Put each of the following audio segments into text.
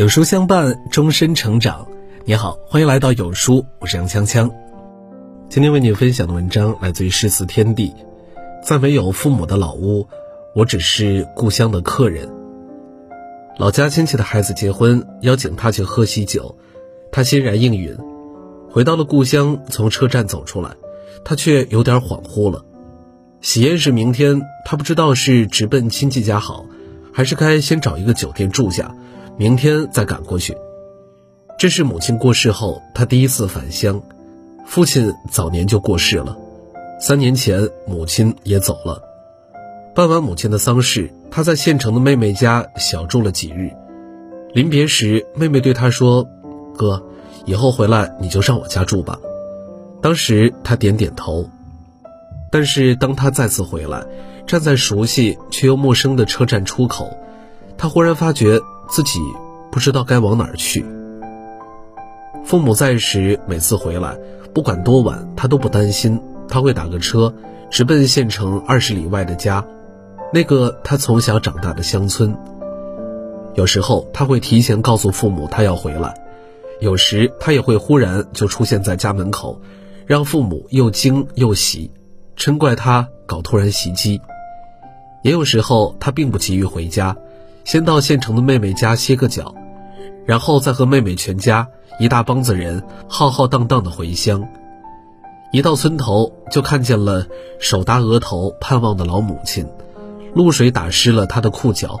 有书相伴，终身成长。你好，欢迎来到有书，我是杨锵锵。今天为你分享的文章来自于诗词天地。在没有父母的老屋，我只是故乡的客人。老家亲戚的孩子结婚，邀请他去喝喜酒，他欣然应允。回到了故乡，从车站走出来，他却有点恍惚了。喜宴是明天，他不知道是直奔亲戚家好，还是该先找一个酒店住下。明天再赶过去。这是母亲过世后，他第一次返乡。父亲早年就过世了，三年前母亲也走了。办完母亲的丧事，他在县城的妹妹家小住了几日。临别时，妹妹对他说：“哥，以后回来你就上我家住吧。”当时他点点头。但是当他再次回来，站在熟悉却又陌生的车站出口，他忽然发觉。自己不知道该往哪儿去。父母在时，每次回来，不管多晚，他都不担心。他会打个车，直奔县城二十里外的家，那个他从小长大的乡村。有时候他会提前告诉父母他要回来，有时他也会忽然就出现在家门口，让父母又惊又喜，嗔怪他搞突然袭击。也有时候他并不急于回家。先到县城的妹妹家歇个脚，然后再和妹妹全家一大帮子人浩浩荡荡的回乡。一到村头，就看见了手搭额头盼望的老母亲，露水打湿了她的裤脚。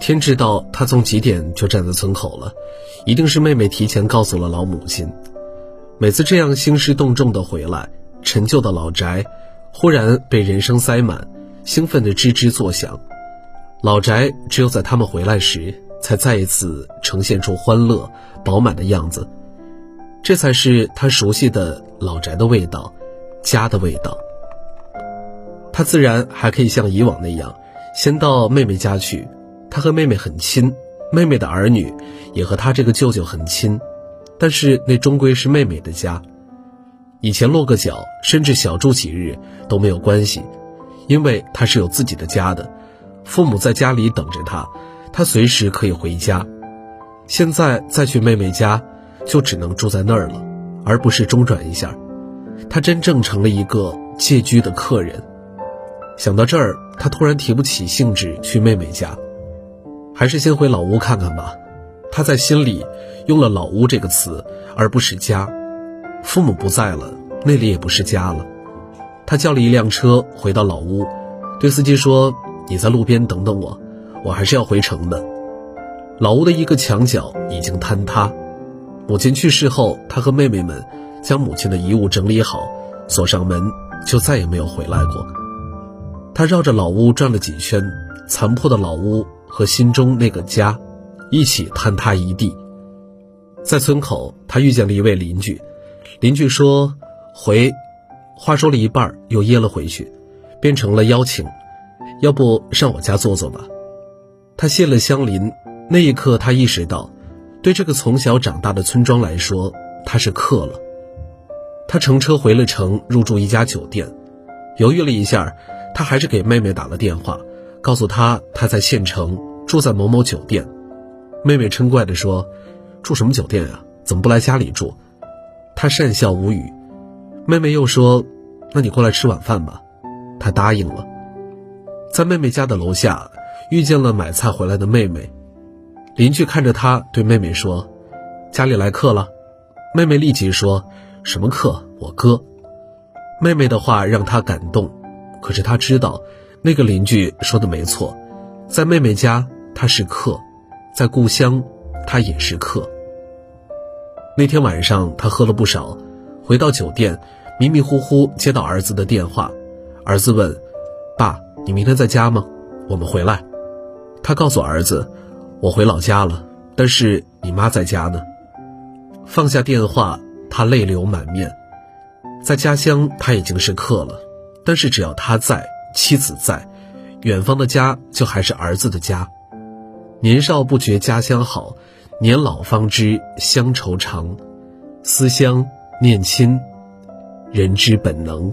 天知道他从几点就站在村口了，一定是妹妹提前告诉了老母亲。每次这样兴师动众的回来，陈旧的老宅忽然被人声塞满，兴奋的吱吱作响。老宅只有在他们回来时，才再一次呈现出欢乐饱满的样子，这才是他熟悉的老宅的味道，家的味道。他自然还可以像以往那样，先到妹妹家去。他和妹妹很亲，妹妹的儿女也和他这个舅舅很亲，但是那终归是妹妹的家。以前落个脚，甚至小住几日都没有关系，因为他是有自己的家的。父母在家里等着他，他随时可以回家。现在再去妹妹家，就只能住在那儿了，而不是中转一下。他真正成了一个借居的客人。想到这儿，他突然提不起兴致去妹妹家，还是先回老屋看看吧。他在心里用了“老屋”这个词，而不是家。父母不在了，那里也不是家了。他叫了一辆车回到老屋，对司机说。你在路边等等我，我还是要回城的。老屋的一个墙角已经坍塌。母亲去世后，他和妹妹们将母亲的遗物整理好，锁上门，就再也没有回来过。他绕着老屋转了几圈，残破的老屋和心中那个家，一起坍塌一地。在村口，他遇见了一位邻居，邻居说：“回。”话说了一半又噎了回去，变成了邀请。要不上我家坐坐吧？他谢了乡邻，那一刻他意识到，对这个从小长大的村庄来说，他是客了。他乘车回了城，入住一家酒店，犹豫了一下，他还是给妹妹打了电话，告诉她他在县城住在某某酒店。妹妹嗔怪地说：“住什么酒店啊？怎么不来家里住？”他讪笑无语。妹妹又说：“那你过来吃晚饭吧。”他答应了。在妹妹家的楼下，遇见了买菜回来的妹妹。邻居看着他，对妹妹说：“家里来客了。”妹妹立即说：“什么客？我哥。”妹妹的话让他感动，可是他知道，那个邻居说的没错，在妹妹家他是客，在故乡他也是客。那天晚上他喝了不少，回到酒店，迷迷糊糊接到儿子的电话，儿子问：“爸。”你明天在家吗？我们回来。他告诉儿子：“我回老家了，但是你妈在家呢。”放下电话，他泪流满面。在家乡，他已经是客了，但是只要他在，妻子在，远方的家就还是儿子的家。年少不觉家乡好，年老方知乡愁长。思乡念亲，人之本能。